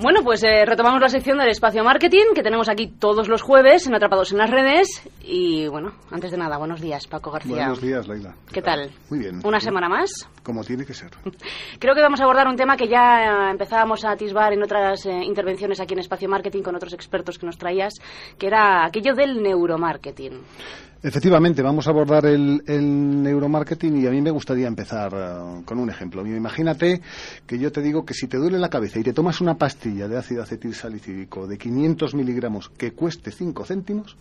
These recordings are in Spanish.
Bueno, pues eh, retomamos la sección del espacio marketing que tenemos aquí todos los jueves en Atrapados en las Redes. Y bueno, antes de nada, buenos días, Paco García. Buenos días, Laila. ¿Qué tal? Muy bien. ¿Una semana más? Como tiene que ser. Creo que vamos a abordar un tema que ya empezábamos a atisbar en otras eh, intervenciones aquí en Espacio Marketing con otros expertos que nos traías, que era aquello del neuromarketing. Efectivamente, vamos a abordar el, el neuromarketing y a mí me gustaría empezar eh, con un ejemplo. Imagínate que yo te digo que si te duele la cabeza y te tomas una pastilla de ácido acetilsalicílico de 500 miligramos que cueste 5 céntimos,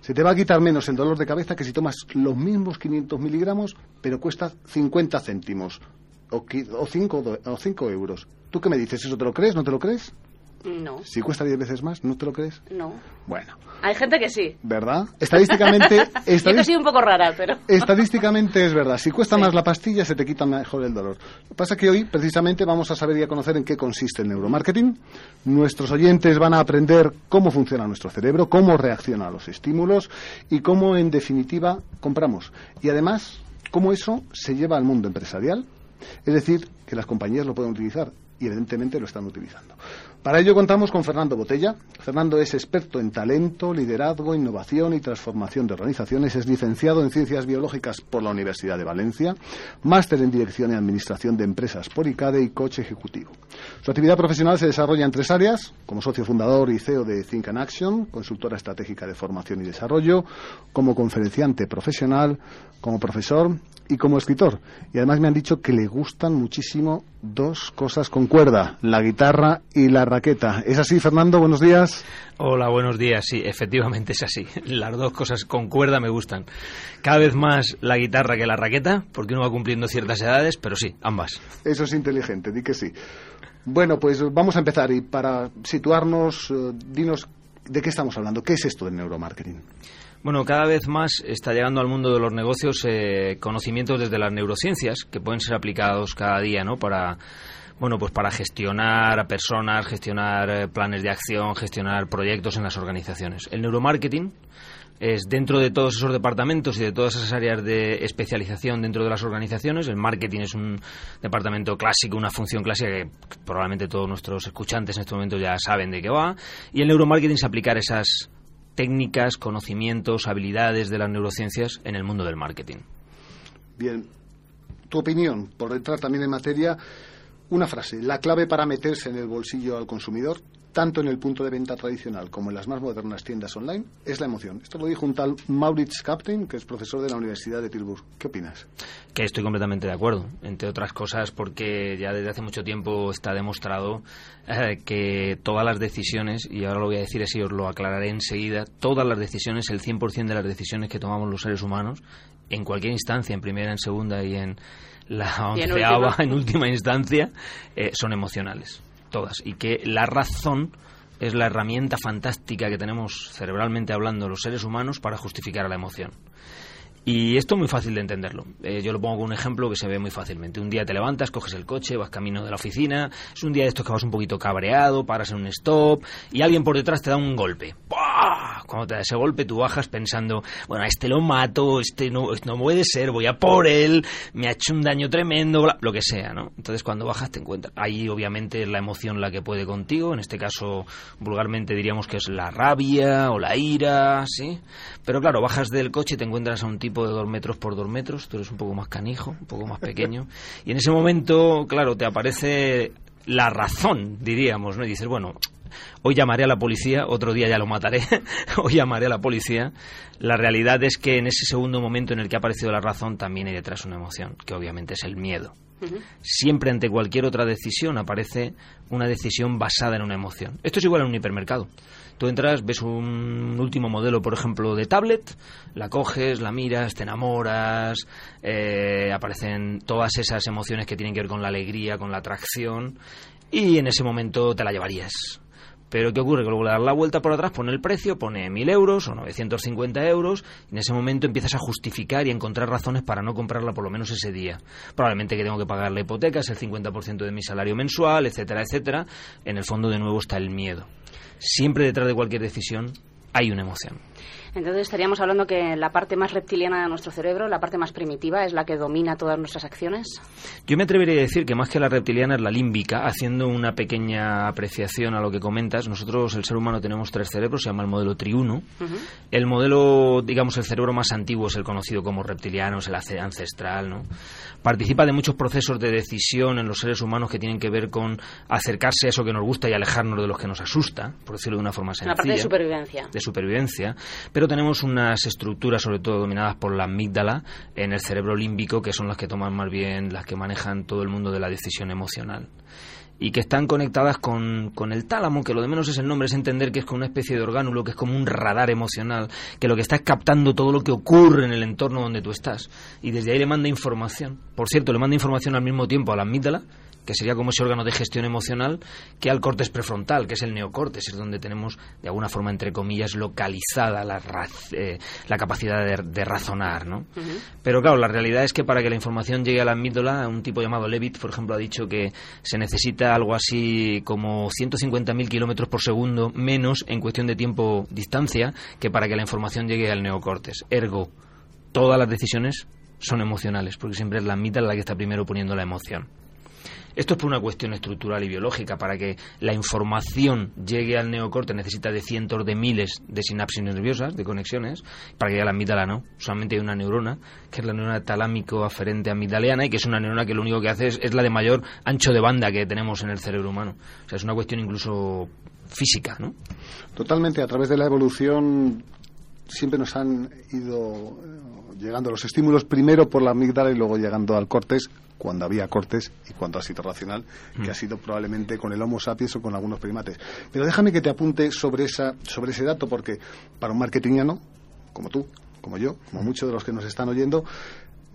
se te va a quitar menos el dolor de cabeza que si tomas los mismos 500 miligramos pero cuesta 50 céntimos o 5 o cinco euros. ¿Tú qué me dices? ¿Eso te lo crees? ¿No te lo crees? No. Si cuesta 10 veces más, ¿no te lo crees? No. Bueno. Hay gente que sí. ¿Verdad? Estadísticamente... Yo un poco rara, pero... Estadísticamente es verdad. Si cuesta más la pastilla, se te quita mejor el dolor. Lo que pasa es que hoy, precisamente, vamos a saber y a conocer en qué consiste el neuromarketing. Nuestros oyentes van a aprender cómo funciona nuestro cerebro, cómo reacciona a los estímulos y cómo, en definitiva, compramos. Y además, cómo eso se lleva al mundo empresarial. Es decir, que las compañías lo pueden utilizar y evidentemente lo están utilizando. Para ello contamos con Fernando Botella. Fernando es experto en talento, liderazgo, innovación y transformación de organizaciones. Es licenciado en Ciencias Biológicas por la Universidad de Valencia, máster en Dirección y Administración de Empresas por ICADE y coche ejecutivo. Su actividad profesional se desarrolla en tres áreas, como socio fundador y CEO de Think and Action, consultora estratégica de formación y desarrollo, como conferenciante profesional, como profesor y como escritor. Y además me han dicho que le gustan muchísimo dos cosas con cuerda, la guitarra y la raqueta. ¿Es así, Fernando? Buenos días. Hola, buenos días. Sí, efectivamente es así. Las dos cosas con cuerda me gustan. Cada vez más la guitarra que la raqueta, porque uno va cumpliendo ciertas edades, pero sí, ambas. Eso es inteligente, di que sí. Bueno, pues vamos a empezar y para situarnos, eh, dinos de qué estamos hablando. ¿Qué es esto del neuromarketing? Bueno, cada vez más está llegando al mundo de los negocios eh, conocimientos desde las neurociencias que pueden ser aplicados cada día, ¿no? Para bueno, pues para gestionar a personas, gestionar eh, planes de acción, gestionar proyectos en las organizaciones. El neuromarketing es dentro de todos esos departamentos y de todas esas áreas de especialización dentro de las organizaciones. El marketing es un departamento clásico, una función clásica que probablemente todos nuestros escuchantes en este momento ya saben de qué va. Y el neuromarketing es aplicar esas técnicas, conocimientos, habilidades de las neurociencias en el mundo del marketing. Bien, tu opinión, por entrar también en materia, una frase, la clave para meterse en el bolsillo al consumidor, tanto en el punto de venta tradicional como en las más modernas tiendas online, es la emoción. Esto lo dijo un tal Maurits Captain, que es profesor de la Universidad de Tilburg. ¿Qué opinas? Que estoy completamente de acuerdo, entre otras cosas porque ya desde hace mucho tiempo está demostrado eh, que todas las decisiones, y ahora lo voy a decir así, os lo aclararé enseguida, todas las decisiones, el 100% de las decisiones que tomamos los seres humanos, en cualquier instancia, en primera, en segunda y en la onceava, en última instancia, eh, son emocionales, todas. Y que la razón es la herramienta fantástica que tenemos cerebralmente hablando los seres humanos para justificar a la emoción. Y esto es muy fácil de entenderlo. Eh, yo lo pongo con un ejemplo que se ve muy fácilmente. Un día te levantas, coges el coche, vas camino de la oficina, es un día de estos que vas un poquito cabreado, paras en un stop y alguien por detrás te da un golpe. Cuando te da ese golpe tú bajas pensando, bueno, este lo mato, este no, no puede ser, voy a por él, me ha hecho un daño tremendo, lo que sea, ¿no? Entonces cuando bajas te encuentras. Ahí obviamente es la emoción la que puede contigo, en este caso vulgarmente diríamos que es la rabia o la ira, ¿sí? Pero claro, bajas del coche y te encuentras a un tipo de dos metros por dos metros, tú eres un poco más canijo, un poco más pequeño, y en ese momento, claro, te aparece la razón, diríamos, ¿no? Y dices, bueno, hoy llamaré a la policía, otro día ya lo mataré, hoy llamaré a la policía. La realidad es que en ese segundo momento en el que ha aparecido la razón también hay detrás una emoción, que obviamente es el miedo. Siempre ante cualquier otra decisión aparece una decisión basada en una emoción. Esto es igual en un hipermercado. Tú entras, ves un último modelo, por ejemplo, de tablet, la coges, la miras, te enamoras, eh, aparecen todas esas emociones que tienen que ver con la alegría, con la atracción, y en ese momento te la llevarías Pero ¿qué ocurre? Que luego le das la vuelta por atrás, pone el precio, pone 1.000 euros o 950 euros, y en ese momento empiezas a justificar y a encontrar razones para no comprarla por lo menos ese día. Probablemente que tengo que pagar la hipoteca, es el 50% de mi salario mensual, etcétera, etcétera. En el fondo, de nuevo, está el miedo. Siempre detrás de cualquier decisión hay una emoción. Entonces estaríamos hablando que la parte más reptiliana de nuestro cerebro, la parte más primitiva, es la que domina todas nuestras acciones. Yo me atrevería a decir que más que la reptiliana es la límbica, haciendo una pequeña apreciación a lo que comentas. Nosotros, el ser humano, tenemos tres cerebros, se llama el modelo triuno. El modelo, digamos, el cerebro más antiguo es el conocido como reptiliano, es el ancestral, ¿no? Participa de muchos procesos de decisión en los seres humanos que tienen que ver con acercarse a eso que nos gusta y alejarnos de los que nos asusta, por decirlo de una forma sencilla. La parte de supervivencia. De supervivencia. Pero tenemos unas estructuras, sobre todo dominadas por la amígdala, en el cerebro límbico, que son las que toman más bien, las que manejan todo el mundo de la decisión emocional y que están conectadas con, con, el tálamo, que lo de menos es el nombre, es entender que es como una especie de orgánulo, que es como un radar emocional, que lo que está es captando todo lo que ocurre en el entorno donde tú estás. Y desde ahí le manda información. Por cierto, le manda información al mismo tiempo a la amígdala, que sería como ese órgano de gestión emocional, que al córtex prefrontal, que es el neocórtex, es donde tenemos, de alguna forma, entre comillas, localizada la, eh, la capacidad de, razonar, ¿no? Pero claro, la realidad es que para que la información llegue a la amígdala, un tipo llamado Levitt, por ejemplo, ha dicho que se necesita algo así como 150.000 kilómetros por segundo menos en cuestión de tiempo-distancia que para que la información llegue al neocórtex. Ergo, todas las decisiones son emocionales, porque siempre es la amígdala la que está primero poniendo la emoción. Esto es por una cuestión estructural y biológica. Para que la información llegue al neocorte necesita de cientos de miles de sinapsis nerviosas, de conexiones, para que llegue a la amígdala no. Solamente hay una neurona, que es la neurona talámico aferente amigdaliana, y que es una neurona que lo único que hace es, la de mayor ancho de banda que tenemos en el cerebro humano. O sea, es una cuestión incluso física, ¿no? Totalmente. A través de la evolución siempre nos han ido eh, llegando los estímulos primero por la amígdala y luego llegando al córtex cuando había cortes y cuando ha sido racional, que mm. ha sido probablemente con el Homo sapiens o con algunos primates. Pero déjame que te apunte sobre, esa, sobre ese dato, porque para un marketingiano, como tú, como yo, como mm. muchos de los que nos están oyendo,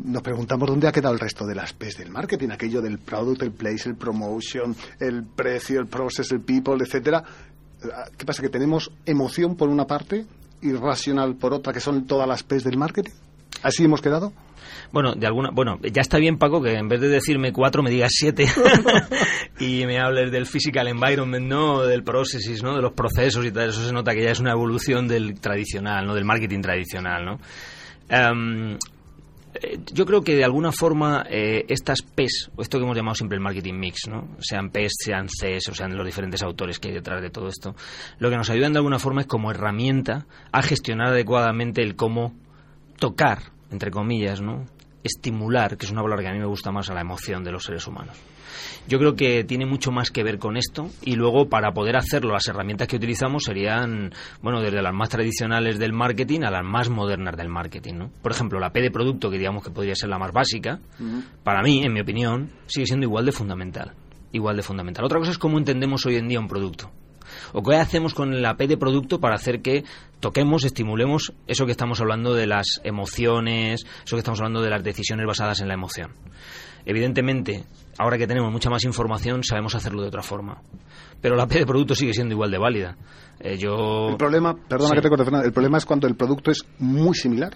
nos preguntamos dónde ha quedado el resto de las P's del marketing, aquello del product, el place, el promotion, el precio, el process, el people, etcétera. ¿Qué pasa? Que tenemos emoción por una parte y racional por otra, que son todas las P's del marketing. ¿Así hemos quedado? Bueno, de alguna, bueno, ya está bien Paco que en vez de decirme cuatro me digas siete y me hables del physical environment, ¿no? Del processes, ¿no? De los procesos y tal. Eso se nota que ya es una evolución del tradicional, ¿no? Del marketing tradicional, ¿no? Em, yo creo que de alguna forma eh, estas PES, o esto que hemos llamado siempre el marketing mix, ¿no? sean PES, sean CES, o sean los diferentes autores que hay detrás de todo esto, lo que nos ayudan de alguna forma es como herramienta a gestionar adecuadamente el cómo tocar, entre comillas, ¿no? Estimular, que es una palabra que a mí me gusta más, a la emoción de los seres humanos. Yo creo que tiene mucho más que ver con esto y luego para poder hacerlo las herramientas que utilizamos serían, bueno, desde las más tradicionales del marketing a las más modernas del marketing, ¿no? Por ejemplo, la P de producto, que digamos que podría ser la más básica, para mí, en mi opinión, sigue siendo igual de fundamental. Igual de fundamental. Otra cosa es cómo entendemos hoy en día un producto. ¿O qué hacemos con la P de producto para hacer que toquemos, estimulemos eso que estamos hablando de las emociones, eso que estamos hablando de las decisiones basadas en la emoción? Evidentemente, ahora que tenemos mucha más información, sabemos hacerlo de otra forma. Pero la P de producto sigue siendo igual de válida. Eh, yo... El problema, perdona que te corte, Fernando, el problema es cuando el producto es muy similar.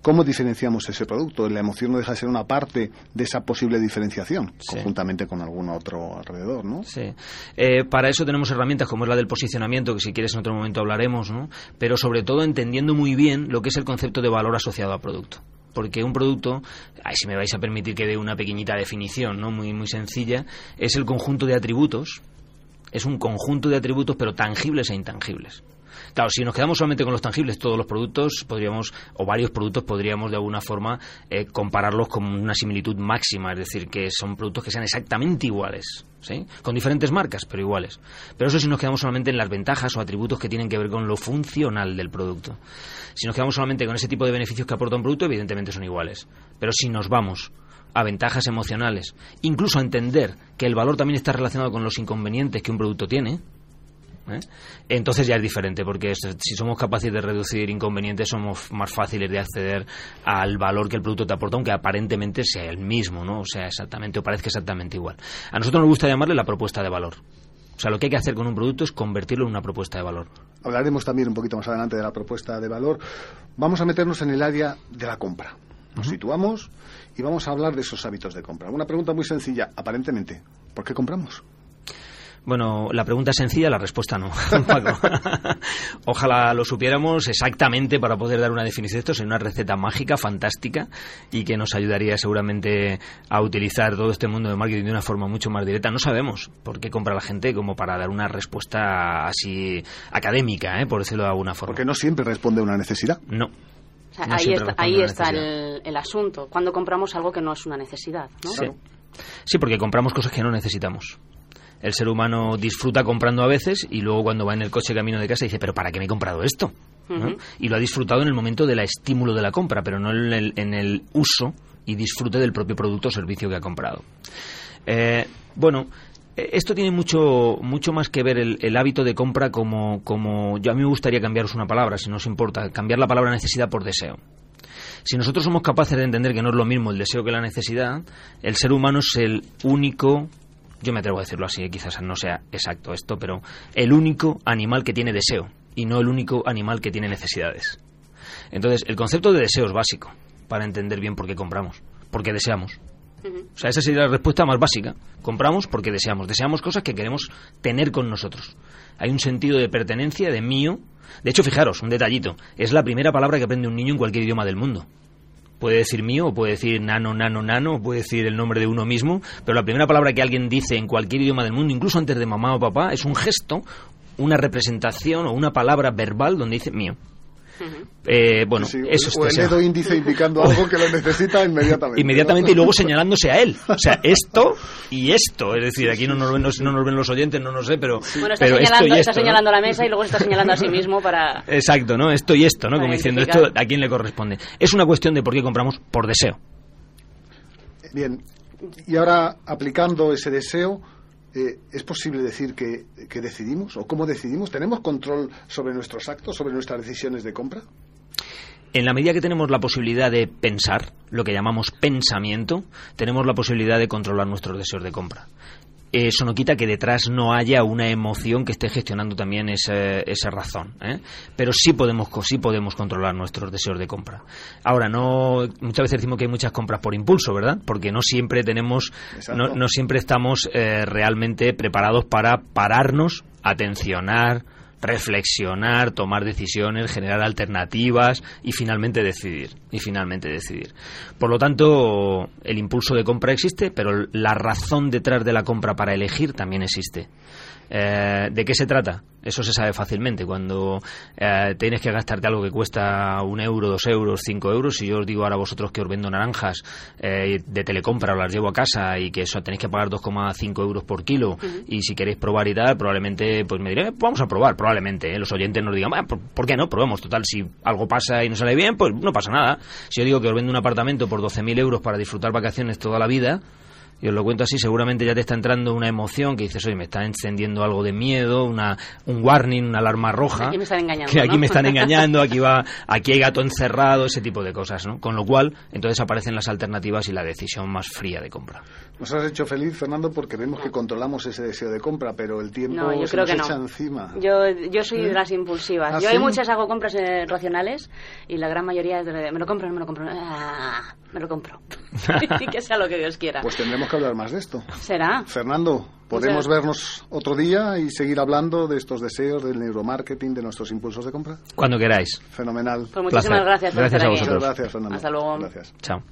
¿Cómo diferenciamos ese producto? La emoción no deja de ser una parte de esa posible diferenciación, conjuntamente con algún otro alrededor, ¿no? Sí. Eh, para eso tenemos herramientas como es la del posicionamiento, que si quieres en otro momento hablaremos, ¿no? Pero sobre todo entendiendo muy bien lo que es el concepto de valor asociado al producto porque un producto, si me vais a permitir que dé una pequeñita definición, ¿no? Muy, muy sencilla, es el conjunto de atributos, es un conjunto de atributos pero tangibles e intangibles. Claro, si nos quedamos solamente con los tangibles, todos los productos podríamos, o varios productos podríamos de alguna forma eh, compararlos con una similitud máxima, es decir, que son productos que sean exactamente iguales, ¿sí? Con diferentes marcas, pero iguales. Pero eso si nos quedamos solamente en las ventajas o atributos que tienen que ver con lo funcional del producto. Si nos quedamos solamente con ese tipo de beneficios que aporta un producto, evidentemente son iguales. Pero si nos vamos a ventajas emocionales, incluso a entender que el valor también está relacionado con los inconvenientes que un producto tiene, ¿eh? entonces ya es diferente, porque si somos capaces de reducir inconvenientes, somos más fáciles de acceder al valor que el producto te aporta, aunque aparentemente sea el mismo, ¿no? O sea, exactamente, o parezca exactamente igual. A nosotros nos gusta llamarle la propuesta de valor. O sea, lo que hay que hacer con un producto es convertirlo en una propuesta de valor. Hablaremos también un poquito más adelante de la propuesta de valor. Vamos a meternos en el área de la compra. Nos situamos y vamos a hablar de esos hábitos de compra. Una pregunta muy sencilla, aparentemente. ¿Por qué compramos? Bueno, la pregunta es sencilla, la respuesta no, Paco. Ojalá lo supiéramos exactamente para poder dar una definición de esto. Sería una receta mágica, fantástica y que nos ayudaría seguramente a utilizar todo este mundo de marketing de una forma mucho más directa. No sabemos por qué compra la gente como para dar una respuesta así académica, ¿eh? por decirlo de alguna forma. Porque no siempre responde a una necesidad. No. O sea, No ahí está, ahí el, el asunto. Cuando compramos algo que no es una necesidad, ¿no? Sí. Sí, porque compramos cosas que no necesitamos. El ser humano disfruta comprando a veces y luego cuando va en el coche camino de casa dice, pero ¿para qué me he comprado esto? Y lo ha disfrutado en el momento del estímulo de la compra, pero no en el, en el uso y disfrute del propio producto o servicio que ha comprado. Eh, bueno, eh, esto tiene mucho, mucho más que ver el, el hábito de compra como, como... Yo a mí me gustaría cambiaros una palabra, si no os importa, cambiar la palabra necesidad por deseo. Si nosotros somos capaces de entender que no es lo mismo el deseo que la necesidad, el ser humano es el único, yo me atrevo a decirlo así, quizás no sea exacto esto, pero el único animal que tiene deseo y no el único animal que tiene necesidades. Entonces, el concepto de deseo es básico para entender bien por qué compramos, porque deseamos. O sea, esa sería la respuesta más básica. Compramos porque deseamos. Deseamos cosas que queremos tener con nosotros. Hay un sentido de pertenencia, de mío. De hecho, fijaros, un detallito. Es la primera palabra que aprende un niño en cualquier idioma del mundo. Puede decir mío, puede decir nano, nano, nano, puede decir el nombre de uno mismo, pero la primera palabra que alguien dice en cualquier idioma del mundo, incluso antes de mamá o papá, es un gesto, una representación o una palabra verbal donde dice mío. Eh, bueno, Sí, eso es o el dedo índice indicando algo que lo necesita inmediatamente. inmediatamente y luego señalándose a él. O sea, esto y esto. Es decir, aquí no nos ven, los- no nos ven los oyentes, no nos sé, pero, Bueno, está pero esto señalando, y está esto. la mesa y luego se está señalando a sí mismo para... Exacto, ¿no? Esto y esto, ¿no? Como diciendo, esto a quién le corresponde. Es una cuestión de por qué compramos por deseo. Bien, y ahora aplicando ese deseo, eh, ¿es posible decir que, que decidimos? ¿O cómo decidimos? ¿Tenemos control sobre nuestros actos, sobre nuestras decisiones de compra? En la medida que tenemos la posibilidad de pensar, lo que llamamos pensamiento, tenemos la posibilidad de controlar nuestros deseos de compra. Eso no quita que detrás no haya una emoción que esté gestionando también ese- esa razón. ¿eh? Pero sí podemos, sí podemos controlar nuestros deseos de compra. Ahora, no muchas veces decimos que hay muchas compras por impulso, ¿verdad? Porque no siempre tenemos, no, no siempre estamos eh, realmente preparados para pararnos, atencionar, reflexionar, tomar decisiones, generar alternativas y finalmente decidir. Y finalmente decidir. Por lo tanto, el impulso de compra existe, pero la razón detrás de la compra para elegir también existe. Eh, ¿De qué se trata? Eso se sabe fácilmente. Cuando eh, tienes que gastarte algo que cuesta un euro, dos euros, cinco euros, si yo os digo ahora a vosotros que os vendo naranjas eh, de telecompra o las llevo a casa y que eso tenéis que pagar 2,5 euros por kilo y si queréis probar y tal, probablemente pues me diré, "Eh, vamos a probar, probablemente. ¿eh? Los oyentes nos digan, "Ah, ¿por, por qué no? Probemos. Total, si algo pasa y no sale bien, pues no pasa nada. Si yo digo que os vendo un apartamento por 12.000 euros para disfrutar vacaciones toda la vida, y os lo cuento así, seguramente ya te está entrando una emoción que dices, oye, me está encendiendo algo de miedo, una, un warning, una alarma roja. Aquí me están engañando, Que aquí ¿no? me están engañando, aquí va, aquí hay gato encerrado, ese tipo de cosas, ¿no? Con lo cual, entonces aparecen las alternativas y la decisión más fría de compra. Nos has hecho feliz, Fernando, porque vemos que controlamos ese deseo de compra, pero el tiempo No, yo se creo nos que echa no. encima. Yo, yo soy ¿Eh? de las impulsivas. ¿Ah, yo sí? hay muchas hago compras eh, racionales y la gran mayoría es de, me lo compro, no me lo compro. Ah, me lo compro. y que sea lo que Dios quiera. Pues tendremos que hablar más de esto. Será. Fernando, ¿podemos Muchas- vernos otro día y seguir hablando de estos deseos, del neuromarketing, de nuestros impulsos de compra? Cuando queráis. Fenomenal. Pues muchísimas Placer. gracias por Gracias estar a aquí. vosotros. Muchas gracias, Fernando. Hasta luego. Gracias. Chao.